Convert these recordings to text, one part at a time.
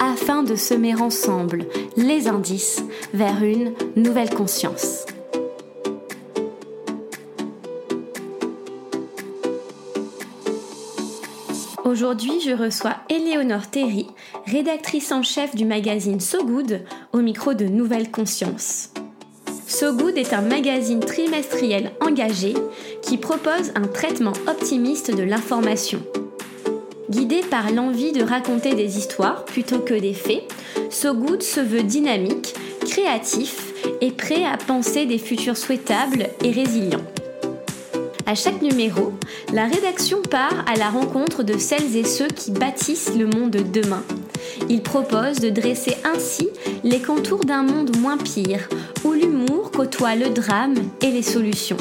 afin de semer ensemble les indices vers une nouvelle conscience. Aujourd'hui, je reçois Éléonore Terry, rédactrice en chef du magazine So Good, au micro de Nouvelle Conscience. So Good est un magazine trimestriel engagé qui propose un traitement optimiste de l'information Guidé par l'envie de raconter des histoires plutôt que des faits, So Good se veut dynamique, créatif et prêt à penser des futurs souhaitables et résilients. À chaque numéro, la rédaction part à la rencontre de celles et ceux qui bâtissent le monde de demain. Il propose de dresser ainsi les contours d'un monde moins pire, où l'humour côtoie le drame et les solutions.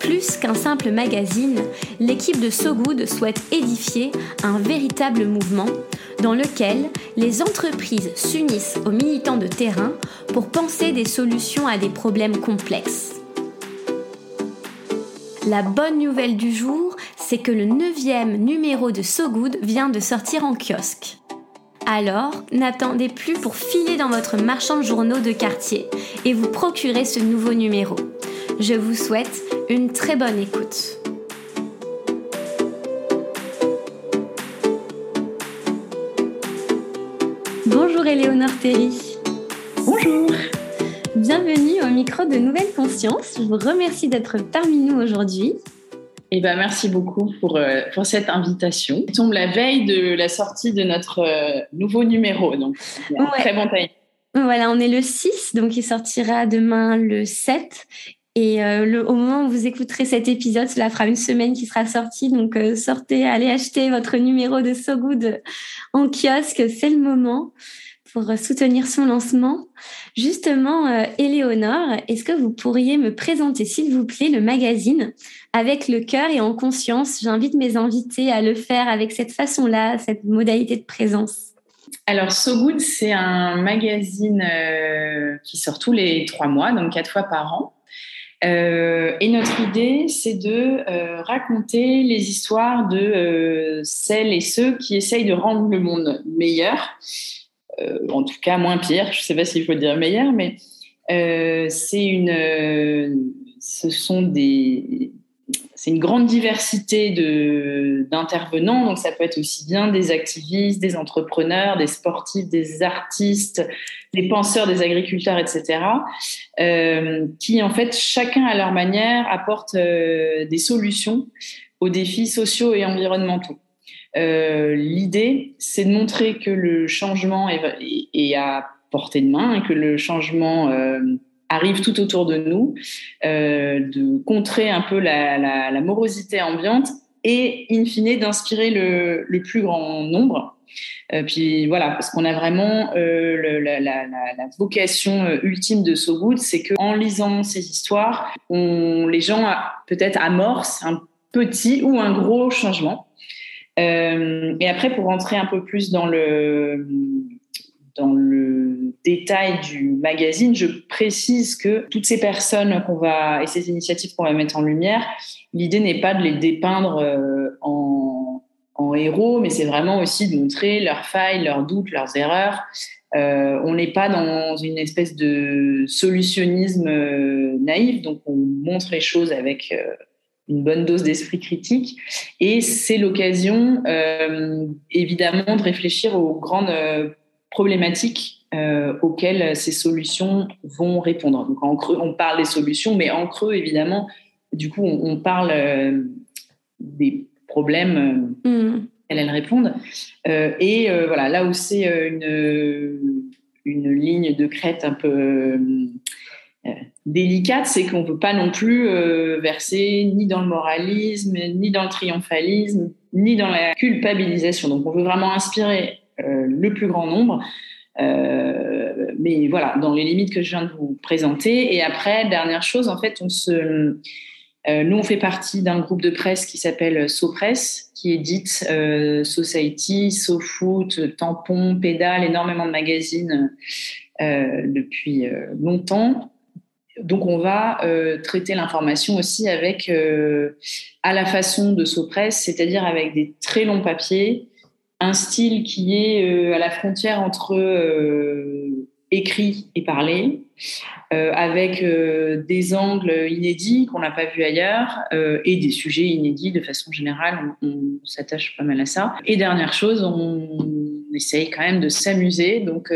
Plus qu'un simple magazine, l'équipe de So Good souhaite édifier un véritable mouvement dans lequel les entreprises s'unissent aux militants de terrain pour penser des solutions à des problèmes complexes. La bonne nouvelle du jour, c'est que le neuvième numéro de So Good vient de sortir en kiosque. Alors, n'attendez plus pour filer dans votre marchand de journaux de quartier et vous procurer ce nouveau numéro. Je vous souhaite une très bonne écoute. Bonjour Éléonore Terry. Bonjour. Bienvenue au micro de Nouvelle Conscience. Je vous remercie d'être parmi nous aujourd'hui. Eh ben, merci beaucoup pour, euh, pour cette invitation. On tombe la veille de la sortie de notre euh, nouveau numéro, donc très bon timing. Voilà, on est le 6, donc il sortira demain le 7. Et euh, au moment où vous écouterez cet épisode, cela fera une semaine qui sera sorti. Donc euh, sortez, allez acheter votre numéro de So Good en kiosque, c'est le moment pour soutenir son lancement. Justement, euh, Éléonore, est-ce que vous pourriez me présenter, s'il vous plaît, le magazine avec le cœur et en conscience? J'invite mes invités à le faire avec cette façon-là, cette modalité de présence. Alors, So Good, c'est un magazine qui sort tous les trois mois, donc quatre fois par an. Euh, et notre idée, c'est de euh, raconter les histoires de euh, celles et ceux qui essayent de rendre le monde meilleur, en tout cas moins pire. Je ne sais pas s'il faut dire meilleur, mais c'est une, ce sont des, c'est une grande diversité de, d'intervenants. Donc, ça peut être aussi bien des activistes, des entrepreneurs, des sportifs, des artistes, des penseurs, des agriculteurs, etc., euh, qui, en fait, chacun à leur manière, apportent euh, des solutions aux défis sociaux et environnementaux. Euh, l'idée, c'est de montrer que le changement est, est, à portée de main, que le changement arrive tout autour de nous, euh, de contrer un peu la, la, la, morosité ambiante et, in fine, d'inspirer le, le, plus grand nombre. Euh, puis voilà, parce qu'on a vraiment euh, le, la, la, vocation euh, ultime de So Good, c'est qu'en lisant ces histoires, on, les gens peut-être amorcent un petit ou un gros changement. Euh, et après, pour rentrer un peu plus dans le dans le détail du magazine, je précise que toutes ces personnes qu'on va et ces initiatives qu'on va mettre en lumière, l'idée n'est pas de les dépeindre euh, en, héros, mais c'est vraiment aussi de montrer leurs failles, leurs doutes, leurs erreurs. Euh, on n'est pas dans une espèce de solutionnisme euh, naïf, donc on montre les choses avec une bonne dose d'esprit critique. Et c'est l'occasion, évidemment, de réfléchir aux grandes problématiques euh, auxquelles ces solutions vont répondre. Donc en creux, on parle des solutions, mais en creux, évidemment, du coup, on, parle euh, des problèmes mm. auxquels elles répondent. Euh, et voilà, là où c'est une, une ligne de crête un peu délicate, c'est qu'on ne peut pas non plus verser ni dans le moralisme, ni dans le triomphalisme, ni dans la culpabilisation. Donc on veut vraiment inspirer le plus grand nombre. mais voilà, dans les limites que je viens de vous présenter. Et après, dernière chose, en fait, se, nous, on fait partie d'un groupe de presse qui s'appelle SoPress, qui édite euh, Society, SoFoot, Tampon, Pédale, énormément de magazines euh, depuis longtemps donc on va euh, traiter l'information aussi avec euh, à la façon de Sopress, c'est-à-dire avec des très longs papiers, un style qui est euh, à la frontière entre écrit et parlé, avec des angles inédits qu'on n'a pas vus ailleurs et des sujets inédits de façon générale. On, on s'attache pas mal à ça. Et dernière chose, on essaye quand même de s'amuser, donc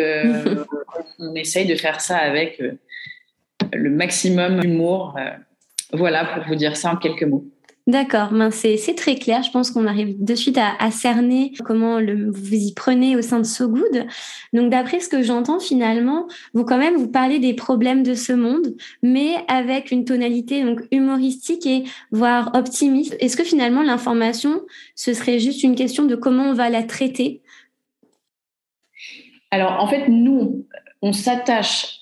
on essaye de faire ça avec le maximum d'humour. Euh, voilà pour vous dire ça en quelques mots. D'accord, ben c'est très clair. Je pense qu'on arrive de suite à, cerner comment vous y prenez au sein de So Good. Donc d'après ce que j'entends finalement, vous quand même vous parlez des problèmes de ce monde, mais avec une tonalité donc humoristique et voire optimiste. Est-ce que finalement l'information ce serait juste une question de comment on va la traiter? Alors en fait nous on s'attache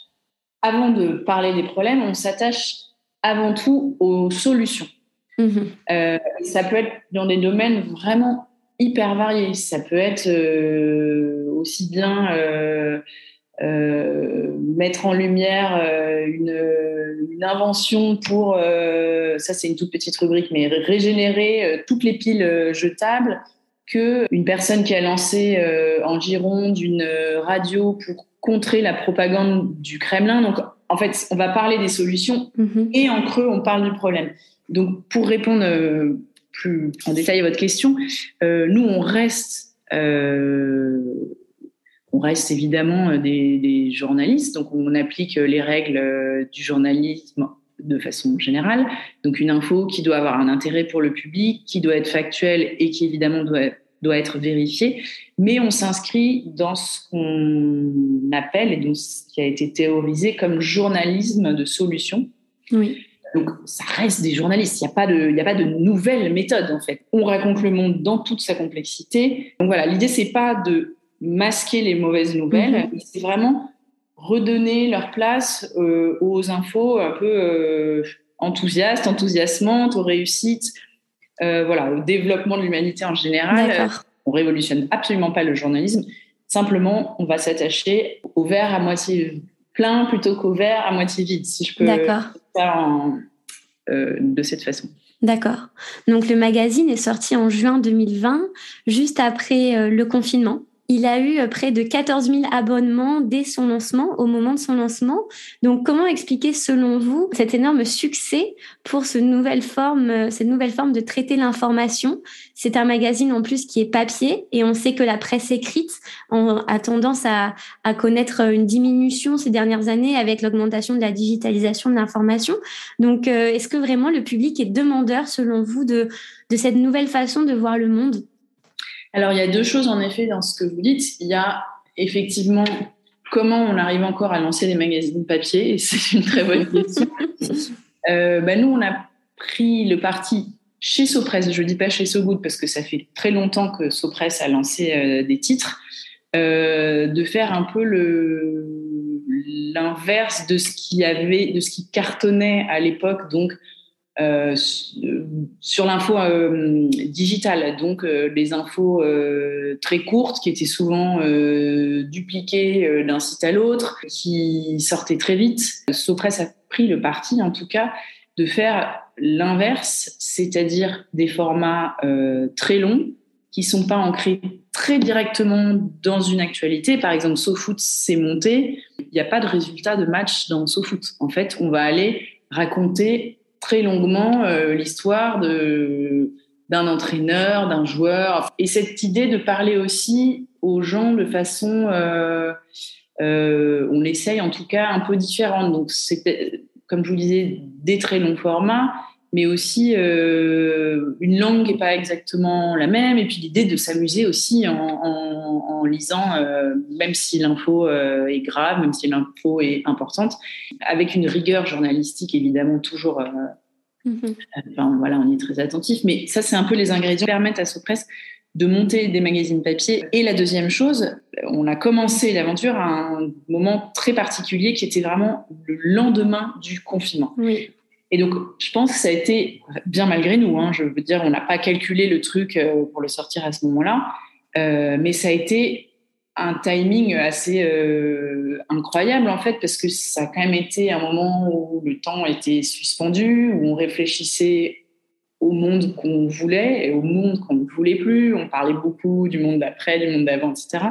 avant de parler des problèmes, on s'attache avant tout aux solutions. Mhm. Euh, ça peut être dans des domaines vraiment hyper variés. Ça peut être euh, aussi bien euh, mettre en lumière une, invention pour, ça c'est une toute petite rubrique, mais régénérer toutes les piles jetables que une personne qui a lancé en Gironde une radio pour contrer la propagande du Kremlin. En fait, on va parler des solutions mhm. et en creux, on parle du problème. Donc, pour répondre euh, plus en détail à votre question, euh, nous, on reste, euh, on reste évidemment des, des, journalistes. Donc, on applique les règles du journalisme de façon générale. Donc, une info qui doit avoir un intérêt pour le public, qui doit être factuelle et qui évidemment doit doit être vérifié, mais on s'inscrit dans ce qu'on appelle et dans ce qui a été théorisé comme journalisme de solution. Oui. Donc, ça reste des journalistes. Il n'y a pas de, a pas de nouvelle méthode en fait. On raconte le monde dans toute sa complexité. Donc voilà, l'idée c'est pas de masquer les mauvaises nouvelles, mhm. c'est vraiment redonner leur place euh, aux infos un peu euh, enthousiastes, enthousiasmantes, aux réussites, voilà, au développement de l'humanité en général. Euh, on révolutionne absolument pas le journalisme. Simplement, on va s'attacher au verre à moitié plein plutôt qu'au verre à moitié vide, si je peux faire euh, de cette façon. D'accord. Donc le magazine est sorti en juin 2020, juste après le confinement. Il a eu euh, près de 14 000 abonnements dès son lancement, au moment de son lancement. Donc, comment expliquer, selon vous, cet énorme succès pour ce nouvelle forme, euh, cette nouvelle forme de traiter l'information? C'est un magazine en plus qui est papier et on sait que la presse écrite a tendance à, connaître une diminution ces dernières années avec l'augmentation de la digitalisation de l'information. Donc, euh, est-ce que vraiment le public est demandeur, selon vous, de cette nouvelle façon de voir le monde? Alors, il y a deux choses en effet dans ce que vous dites. Il y a effectivement comment on arrive encore à lancer des magazines papier, et c'est une très bonne question. euh, bah, nous, on a pris le parti chez Sopress, je ne dis pas chez SoGood parce que ça fait très longtemps que Sopress a lancé euh, des titres, euh, de faire un peu l'inverse de ce qui avait, de ce qui cartonnait à l'époque, donc euh, sur l'info euh, digitale, donc euh, les infos très courtes qui étaient souvent dupliquées d'un site à l'autre, qui sortaient très vite. Sopress a pris le parti, en tout cas, de faire l'inverse, c'est-à-dire des formats très longs qui sont pas ancrés très directement dans une actualité. Par exemple, SoFoot s'est monté, il n'y a pas de résultat de match dans SoFoot. En fait, on va aller raconter très longuement euh, l'histoire de d'un entraîneur, d'un joueur, et cette idée de parler aussi aux gens de façon, euh, euh, on essaye en tout cas un peu différente. Donc c'est comme je vous disais des très longs formats, mais aussi une langue qui n'est pas exactement la même, et puis l'idée de s'amuser aussi en, en, lisant, même si l'info est grave, même si l'info est importante, avec une rigueur journalistique évidemment toujours Mhm. Enfin, voilà, on est très attentif. Mais ça, c'est un peu les ingrédients qui permettent à Sopress de monter des magazines papier. Et la deuxième chose, on a commencé l'aventure à un moment très particulier qui était vraiment le lendemain du confinement. Oui. Et donc, je pense que ça a été bien malgré nous. Hein, je veux dire, on n'a pas calculé le truc euh, pour le sortir à ce moment-là, euh, mais ça a été un timing assez euh, incroyable en fait, parce que ça a quand même été un moment où le temps était suspendu, où on réfléchissait au monde qu'on voulait et au monde qu'on ne voulait plus. On parlait beaucoup du monde d'après, du monde d'avant, etc.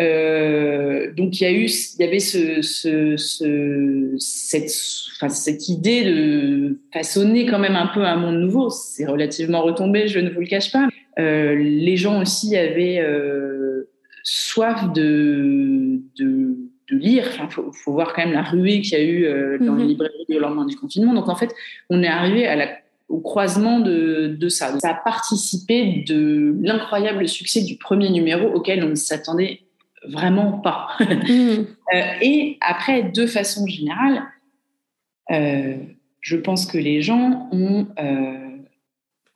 Euh, donc il y a eu, il y avait ce, ce, ce cette, enfin, cette idée de façonner quand même un peu un monde nouveau. C'est relativement retombé, je ne vous le cache pas. Euh, les gens aussi avaient euh, soif de, de, de lire. Il faut, faut, voir quand même la ruée qu'il y a eu dans mm -hmm. les librairies au lendemain du confinement. Donc en fait, on est arrivé à la au croisement de, de ça. Ça a participé de l'incroyable succès du premier numéro auquel on ne s'attendait vraiment pas. Mmh. euh, et après, de façon générale, euh, je pense que les gens ont euh,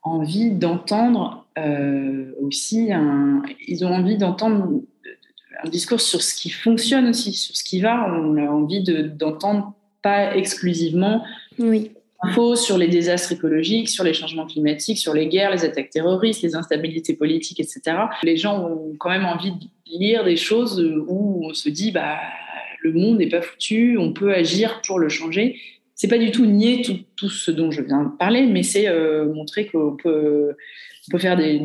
envie d'entendre euh, aussi, un, ils ont envie d'entendre un discours sur ce qui fonctionne aussi, sur ce qui va. On a envie d'entendre pas exclusivement oui infos sur les désastres écologiques, sur les changements climatiques, sur les guerres, les attaques terroristes, les instabilités politiques, etc. Les gens ont quand même envie de lire des choses où on se dit bah le monde n'est pas foutu, on peut agir pour le changer. C'est pas du tout nier tout, ce dont je viens de parler, mais c'est euh, montrer qu'on peut, faire des,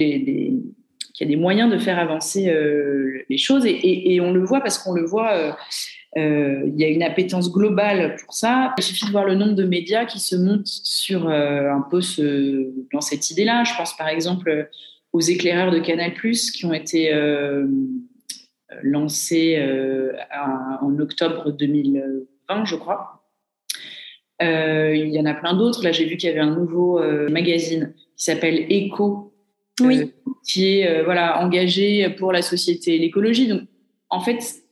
qu'il y a des moyens de faire avancer euh, les choses et, on le voit parce qu'on le voit. Euh, il y a une appétence globale pour ça. Il suffit de voir le nombre de médias qui se montent sur euh, un peu ce, dans cette idée-là. Je pense par exemple aux éclaireurs de Canal+, qui ont été euh, lancés euh, en octobre 2020, je crois. Euh, il y en a plein d'autres. Là, j'ai vu qu'il y avait un nouveau magazine qui s'appelle Echo, oui. qui est voilà engagé pour la société et l'écologie. Donc, en fait,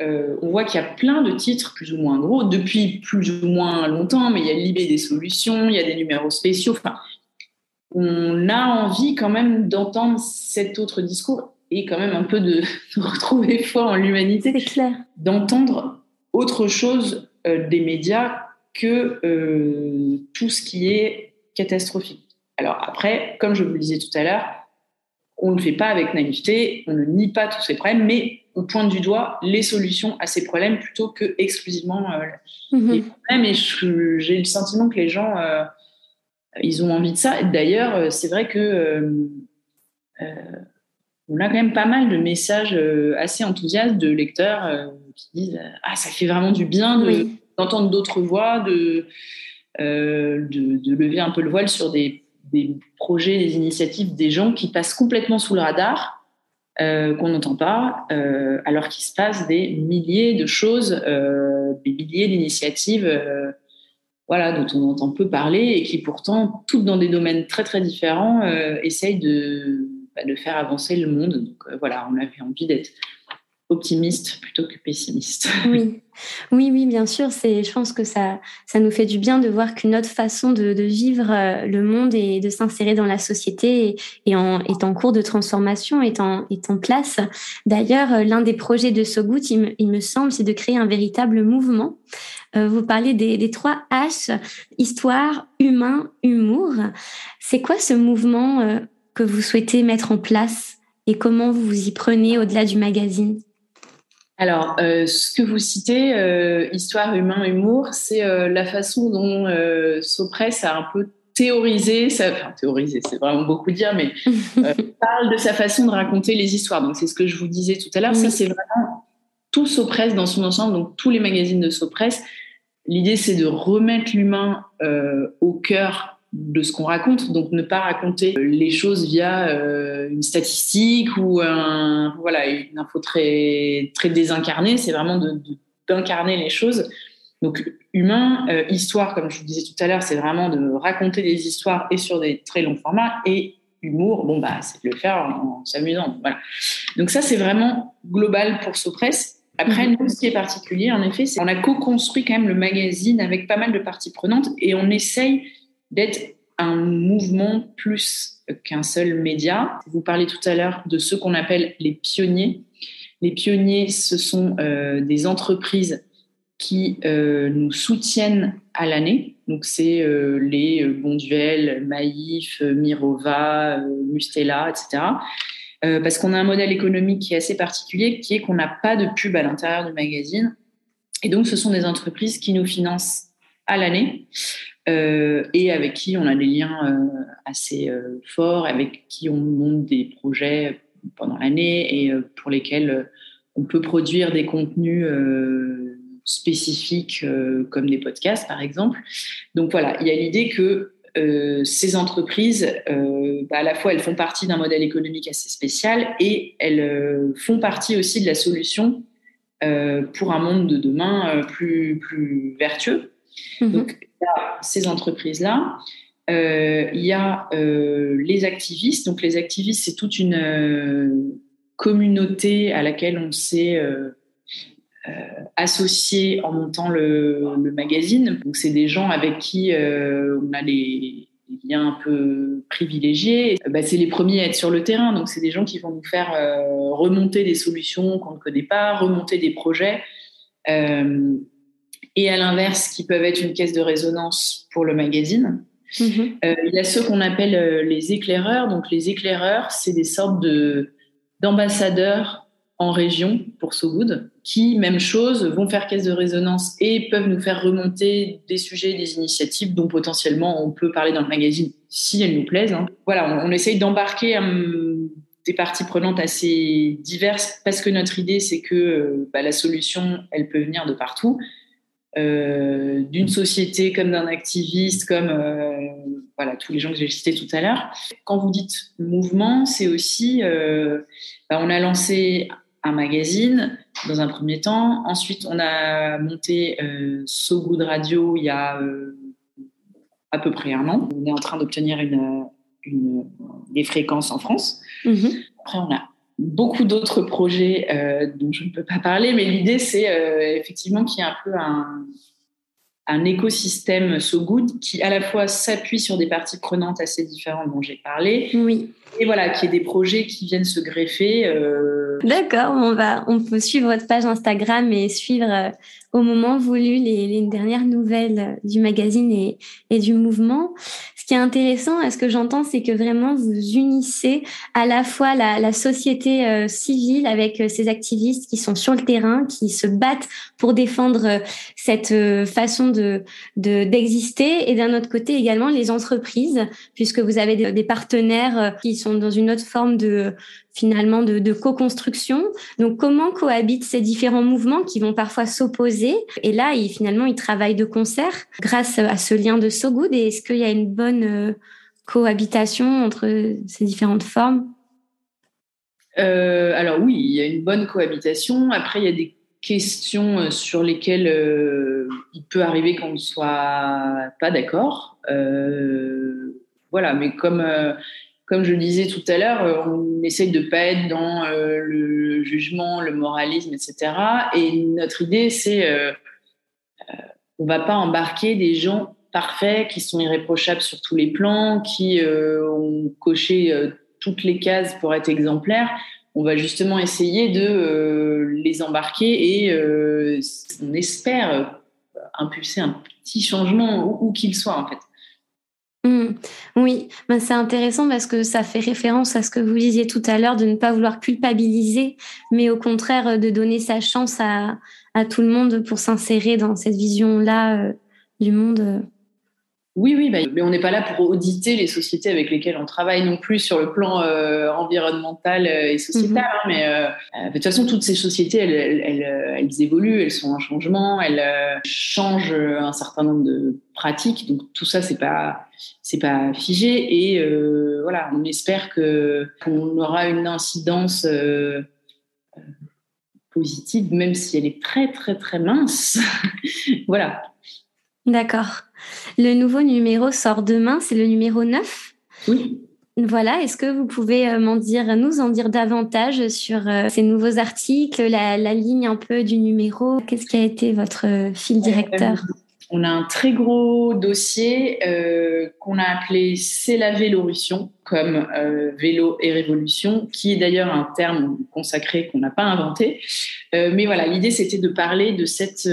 euh, on voit qu'il y a plein de titres plus ou moins gros depuis plus ou moins longtemps, mais il y a Libé des solutions, il y a des numéros spéciaux. Enfin, on a envie quand même d'entendre cet autre discours et quand même un peu de, de retrouver foi en l'humanité, d'entendre autre chose euh, des médias que euh, tout ce qui est catastrophique. Alors après, comme je vous le disais tout à l'heure, on ne le fait pas avec naïveté, on ne nie pas tous ces problèmes, mais on pointe du doigt les solutions à ces problèmes plutôt que exclusivement euh, mmh. les problèmes. Et j'ai le sentiment que les gens, euh, ils ont envie de ça. D'ailleurs, euh, c'est vrai que euh, on a quand même pas mal de messages assez enthousiastes de lecteurs qui disent ah ça fait vraiment du bien d'entendre de, d'autres voix, de, de, de lever un peu le voile sur des des projets, des initiatives, des gens qui passent complètement sous le radar, euh, qu'on n'entend pas, euh, alors qu'il se passe des milliers de choses, euh, des milliers d'initiatives voilà, dont on entend peu parler et qui pourtant, toutes dans des domaines très très différents, essayent de, bah, de faire avancer le monde. Donc voilà, on avait envie d'être optimiste plutôt que pessimiste. Oui, oui, oui, bien sûr. C'est, je pense que ça, ça nous fait du bien de voir qu'une autre façon de, de, vivre euh, le monde et de s'insérer dans la société est en, est en cours de transformation, est en, est en place. D'ailleurs, euh, l'un des projets de Sogout, il me, il me semble, c'est de créer un véritable mouvement. Euh, vous parlez des, des trois H, histoire, humain, humour. C'est quoi ce mouvement que vous souhaitez mettre en place et comment vous vous y prenez au-delà du magazine? Alors, euh, ce que vous citez, euh, histoire, humain, humour, c'est euh, la façon dont euh, Sopress a un peu théorisé, ça, enfin théorisé, c'est vraiment beaucoup dire, mais euh, parle de sa façon de raconter les histoires. Donc, c'est ce que je vous disais tout à l'heure. Oui. Ça, c'est vraiment tout Sopress dans son ensemble, donc tous les magazines de Sopress. L'idée, c'est de remettre l'humain euh, au cœur de ce qu'on raconte, donc ne pas raconter les choses via euh, une statistique ou un, voilà, une info très, très désincarnée, c'est vraiment d'incarner les choses. Donc humain, euh, histoire, comme je vous disais tout à l'heure, c'est vraiment de raconter des histoires et sur des très longs formats, et humour, bon bah c'est de le faire en, en s'amusant. Voilà. Donc ça c'est vraiment global pour Sopress. Après, mmh. nous, ce qui est particulier, en effet, c'est qu'on a co-construit quand même le magazine avec pas mal de parties prenantes et on essaye d'être un mouvement plus qu'un seul média. Vous parlez tout à l'heure de ce qu'on appelle les pionniers. Les pionniers, ce sont euh, des entreprises qui euh, nous soutiennent à l'année. Donc, c'est euh, les Bonduel, Maïf, Mirova, Mustela, etc. parce qu'on a un modèle économique qui est assez particulier, qui est qu'on n'a pas de pub à l'intérieur du magazine. Et donc, ce sont des entreprises qui nous financent à l'année et avec qui on a des liens assez forts, avec qui on monte des projets pendant l'année et pour lesquels on peut produire des contenus euh, spécifiques euh, comme des podcasts par exemple. Donc voilà, il y a l'idée que euh, ces entreprises, bah, à la fois elles font partie d'un modèle économique assez spécial et elles font partie aussi de la solution pour un monde de demain plus, plus vertueux. Mm-hmm. Donc ces entreprises-là. il y a les activistes. Donc les activistes, c'est toute une communauté à laquelle on s'est euh, euh, associé en montant le, magazine. Donc, c'est des gens avec qui euh, on a les, liens un peu privilégiés. Bah, c'est les premiers à être sur le terrain. Donc, c'est des gens qui vont nous faire remonter des solutions qu'on ne connaît pas, remonter des projets. Et à l'inverse, qui peuvent être une caisse de résonance pour le magazine. Mm-hmm. il y a ceux qu'on appelle les éclaireurs. Donc, les éclaireurs, c'est des sortes de d'ambassadeurs en région pour So Good, qui, même chose, vont faire caisse de résonance et peuvent nous faire remonter des sujets, des initiatives dont potentiellement on peut parler dans le magazine si elles nous plaisent. Hein. Voilà, on, essaye d'embarquer hum, des parties prenantes assez diverses parce que notre idée, c'est que euh, bah, la solution, elle peut venir de partout. Euh, d'une société comme d'un activiste, comme euh, voilà tous les gens que j'ai cités tout à l'heure. Quand vous dites mouvement, c'est aussi euh, bah, on a lancé un magazine dans un premier temps. Ensuite, on a monté So Good Radio il y a à peu près un an. On est en train d'obtenir une, des fréquences en France. Mm-hmm. Après, on a beaucoup d'autres projets euh, dont je ne peux pas parler, mais l'idée, c'est euh, effectivement qu'il y ait un peu un, un écosystème so good qui à la fois s'appuie sur des parties prenantes assez différentes dont j'ai parlé. Oui. Et voilà, qui est des projets qui viennent se greffer. Euh... D'accord, on va, on peut suivre votre page Instagram et suivre au moment voulu les, les, dernières nouvelles du magazine et, et du mouvement qui est intéressant, ce que j'entends, c'est que vraiment vous unissez à la fois la, la société euh, civile avec euh, ces activistes qui sont sur le terrain, qui se battent pour défendre euh, cette façon de d'exister, et d'un autre côté également les entreprises, puisque vous avez des, des partenaires qui sont dans une autre forme de finalement de, de co-construction. Donc comment cohabitent ces différents mouvements qui vont parfois s'opposer? Et là, ils, finalement, ils travaillent de concert grâce à ce lien de So Good. Et est-ce qu'il y a une bonne euh, cohabitation entre ces différentes formes? Euh, Alors oui, il y a une bonne cohabitation. Après, il y a des questions euh, sur lesquelles il peut arriver qu'on ne soit pas d'accord. voilà, mais comme comme je disais tout à l'heure, on essaye de pas être dans le jugement, le moralisme, etc. Et notre idée, c'est on va pas embarquer des gens parfaits, qui sont irréprochables sur tous les plans, qui euh, ont coché euh, toutes les cases pour être exemplaires. On va justement essayer de euh, les embarquer et on espère impulser un petit changement où, qu'il soit en fait. Mmh. Oui, ben c'est intéressant parce que ça fait référence à ce que vous disiez tout à l'heure de ne pas vouloir culpabiliser, mais au contraire de donner sa chance à, à tout le monde pour s'insérer dans cette vision-là du monde. Oui, oui, bah, mais on n'est pas là pour auditer les sociétés avec lesquelles on travaille non plus sur le plan euh, environnemental euh, et sociétal. Mhm. Hein, mais euh, de toute façon, toutes ces sociétés, elles, elles, elles, évoluent, elles sont en changement, elles changent un certain nombre de pratiques. Donc tout ça, c'est pas c'est pas figé. Et voilà, on espère que qu'on aura une incidence positive, même si elle est très très très mince. voilà. D'accord. Le nouveau numéro sort demain, c'est le numéro 9. Oui. Voilà, est-ce que vous pouvez euh, m'en dire, nous en dire davantage sur euh, ces nouveaux articles, la, ligne un peu du numéro? Qu'est-ce qui a été votre euh, fil directeur? On a un très gros dossier euh, qu'on a appelé C'est la Vélorussion, comme euh, vélo et révolution, qui est d'ailleurs un terme consacré qu'on n'a pas inventé. Euh, mais voilà, l'idée c'était de parler de cette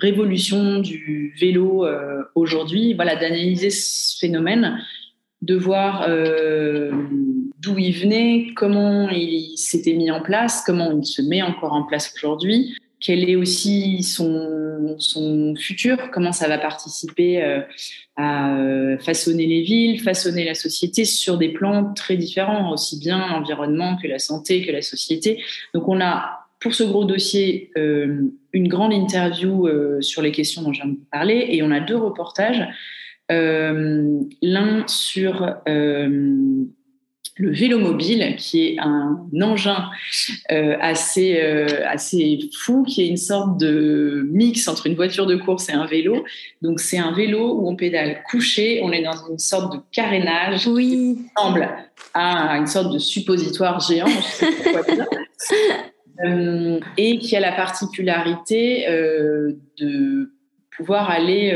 révolution du vélo aujourd'hui, voilà, d'analyser ce phénomène, de voir d'où il venait, comment il s'était mis en place, comment il se met encore en place aujourd'hui, quel est aussi son, futur, comment ça va participer euh, à euh, façonner les villes, façonner la société sur des plans très différents, aussi bien l'environnement que la santé, que la société. Donc on a pour ce gros dossier euh, une grande interview sur les questions dont je viens de vous parler et on a deux reportages. L'un sur le vélo mobile, qui est un engin euh, assez, euh, assez fou, qui est une sorte de mix entre une voiture de course et un vélo. Donc c'est un vélo où on pédale couché, on est dans une sorte de carénage oui. qui ressemble à une sorte de suppositoire géant, je sais pas quoi dire. Euh, et qui a la particularité de pouvoir aller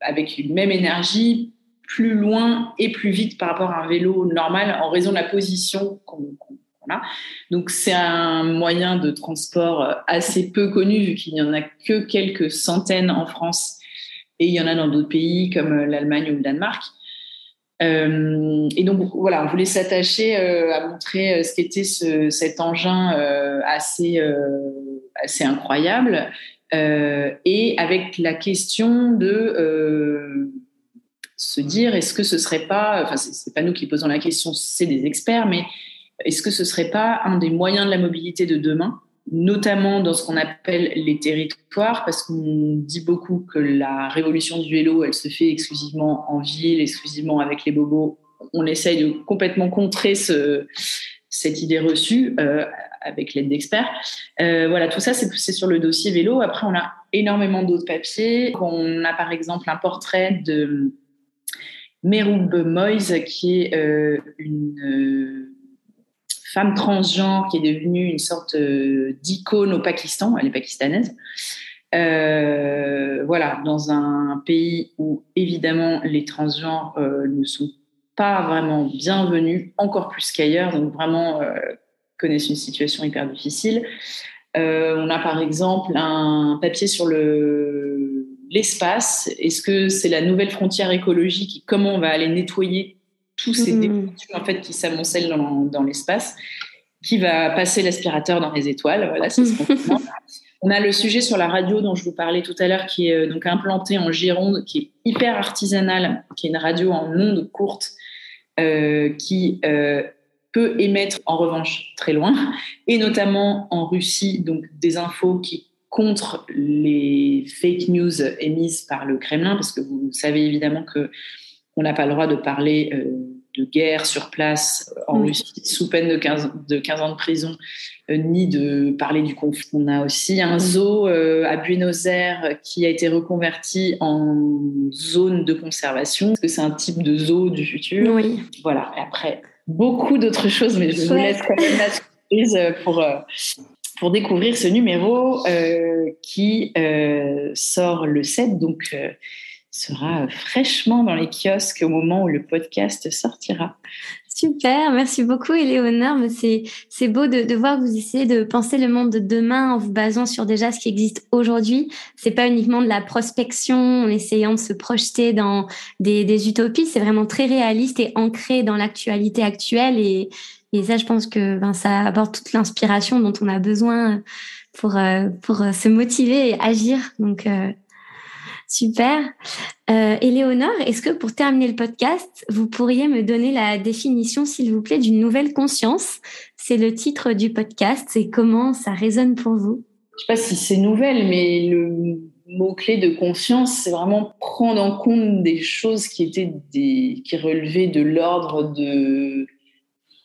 avec une même énergie plus loin et plus vite par rapport à un vélo normal en raison de la position qu'on a. Donc c'est un moyen de transport assez peu connu vu qu'il n'y en a que quelques centaines en France et il y en a dans d'autres pays comme l'Allemagne ou le Danemark. Euh, et donc voilà, on voulait s'attacher euh, à montrer euh, ce qu'était ce, cet engin assez, assez incroyable et avec la question de se dire est-ce que ce serait pas, enfin c'est pas nous qui posons la question, c'est des experts, mais est-ce que ce serait pas un des moyens de la mobilité de demain, notamment dans ce qu'on appelle les territoires, parce qu'on dit beaucoup que la révolution du vélo, elle se fait exclusivement en ville, exclusivement avec les bobos. On essaye de complètement contrer ce, cette idée reçue euh, avec l'aide d'experts. Euh, voilà, tout ça, c'est sur le dossier vélo. Après, on a énormément d'autres papiers. On a par exemple un portrait de Meroub Moïse, qui est euh, une euh, femme transgenre qui est devenue une sorte euh, d'icône au Pakistan. Elle est pakistanaise. voilà, dans un pays où évidemment les transgenres ne sont pas vraiment bienvenus, encore plus qu'ailleurs, donc vraiment connaissent une situation hyper difficile. on a par exemple un papier sur le l'espace Est-ce que c'est la nouvelle frontière écologique comment on va aller nettoyer tous ces mmh. en fait qui s'amoncellent dans, l'espace Qui va passer l'aspirateur dans les étoiles Voilà, c'est ce qu'on On a le sujet sur la radio dont je vous parlais tout à l'heure, qui est euh, donc implanté en Gironde, qui est hyper artisanale, qui est une radio en ondes courtes, euh, qui euh, peut émettre en revanche très loin, et notamment en Russie, donc des infos qui contre les fake news émises par le Kremlin, parce que vous savez évidemment que on n'a pas le droit de parler euh, de guerre sur place euh, en Russie sous peine de 15, de 15 ans de prison, euh, ni de parler du conflit. On a aussi un zoo à Buenos Aires qui a été reconverti en zone de conservation, parce que c'est un type de zoo du futur? Oui. Voilà. Et après, beaucoup d'autres choses, mais je vous laisse quand même la surprise pour, pour découvrir ce numéro euh, qui euh, sort le 7, donc euh, sera fraîchement dans les kiosques au moment où le podcast sortira. Super, merci beaucoup Éléonore. C'est beau de, de, voir que vous essayez de penser le monde de demain en vous basant sur déjà ce qui existe aujourd'hui. C'est pas uniquement de la prospection en essayant de se projeter dans des, des utopies. C'est vraiment très réaliste et ancré dans l'actualité actuelle et, et ça, je pense que ben, ça apporte toute l'inspiration dont on a besoin pour, euh, pour euh, se motiver et agir. Donc, euh, super. Euh, Éléonore, est-ce que pour terminer le podcast, vous pourriez me donner la définition, s'il vous plaît, d'une nouvelle conscience? C'est le titre du podcast et comment ça résonne pour vous? Je ne sais pas si c'est nouvelle, mais le mot-clé de conscience, c'est vraiment prendre en compte des choses qui étaient des, qui relevaient de l'ordre de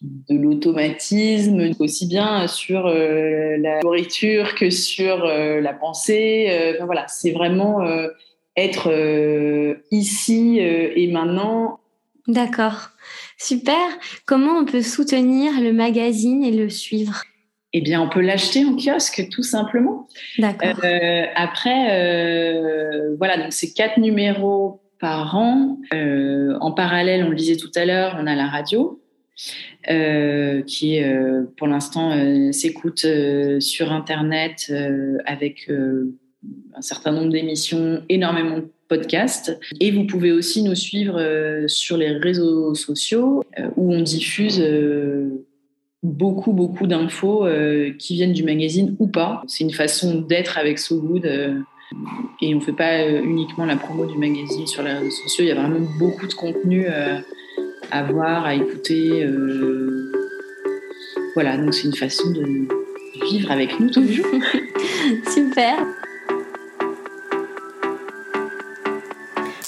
de l'automatisme, aussi bien sur euh, la nourriture que sur euh, la pensée. Euh, voilà, c'est vraiment être ici et maintenant. D'accord, super. Comment on peut soutenir le magazine et le suivre? Eh bien, on peut l'acheter en kiosque, tout simplement. D'accord. Euh, après, euh, voilà, donc c'est quatre numéros par an. Euh, en parallèle, on le disait tout à l'heure, on a la radio. qui pour l'instant s'écoute sur internet avec un certain nombre d'émissions, énormément de podcasts. Et vous pouvez aussi nous suivre sur les réseaux sociaux où on diffuse beaucoup, beaucoup d'infos euh, qui viennent du magazine ou pas. C'est une façon d'être avec So Good. Euh, et on ne fait pas euh, uniquement la promo du magazine sur les réseaux sociaux. Il y a vraiment beaucoup de contenu à voir, à écouter. Voilà, donc c'est une façon de vivre avec nous tous les jours. Super.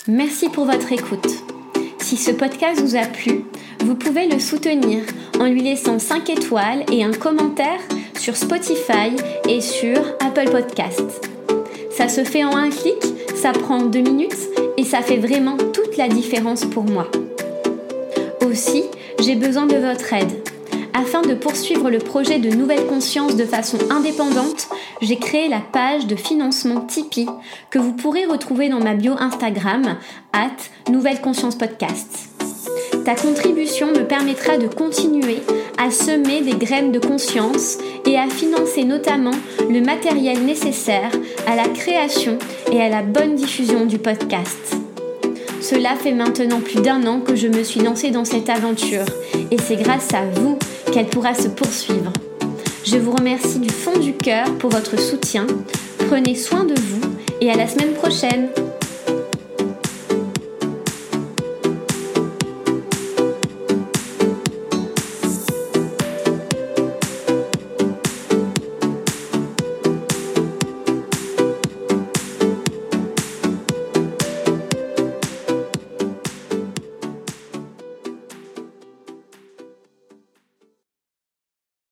Merci pour votre écoute. Si ce podcast vous a plu, vous pouvez le soutenir en lui laissant 5 étoiles et un commentaire sur Spotify et sur Apple Podcasts. Ça se fait en un clic, ça prend 2 minutes et ça fait vraiment toute la différence pour moi. Aussi, j'ai besoin de votre aide. Afin de poursuivre le projet de Nouvelle Conscience de façon indépendante, j'ai créé la page de financement Tipeee que vous pourrez retrouver dans ma bio Instagram, at Nouvelle Conscience Podcast. Ta contribution me permettra de continuer à semer des graines de conscience et à financer notamment le matériel nécessaire à la création et à la bonne diffusion du podcast. Cela fait maintenant plus d'un an que je me suis lancée dans cette aventure et c'est grâce à vous qu'elle pourra se poursuivre. Je vous remercie du fond du cœur pour votre soutien. Prenez soin de vous et à la semaine prochaine.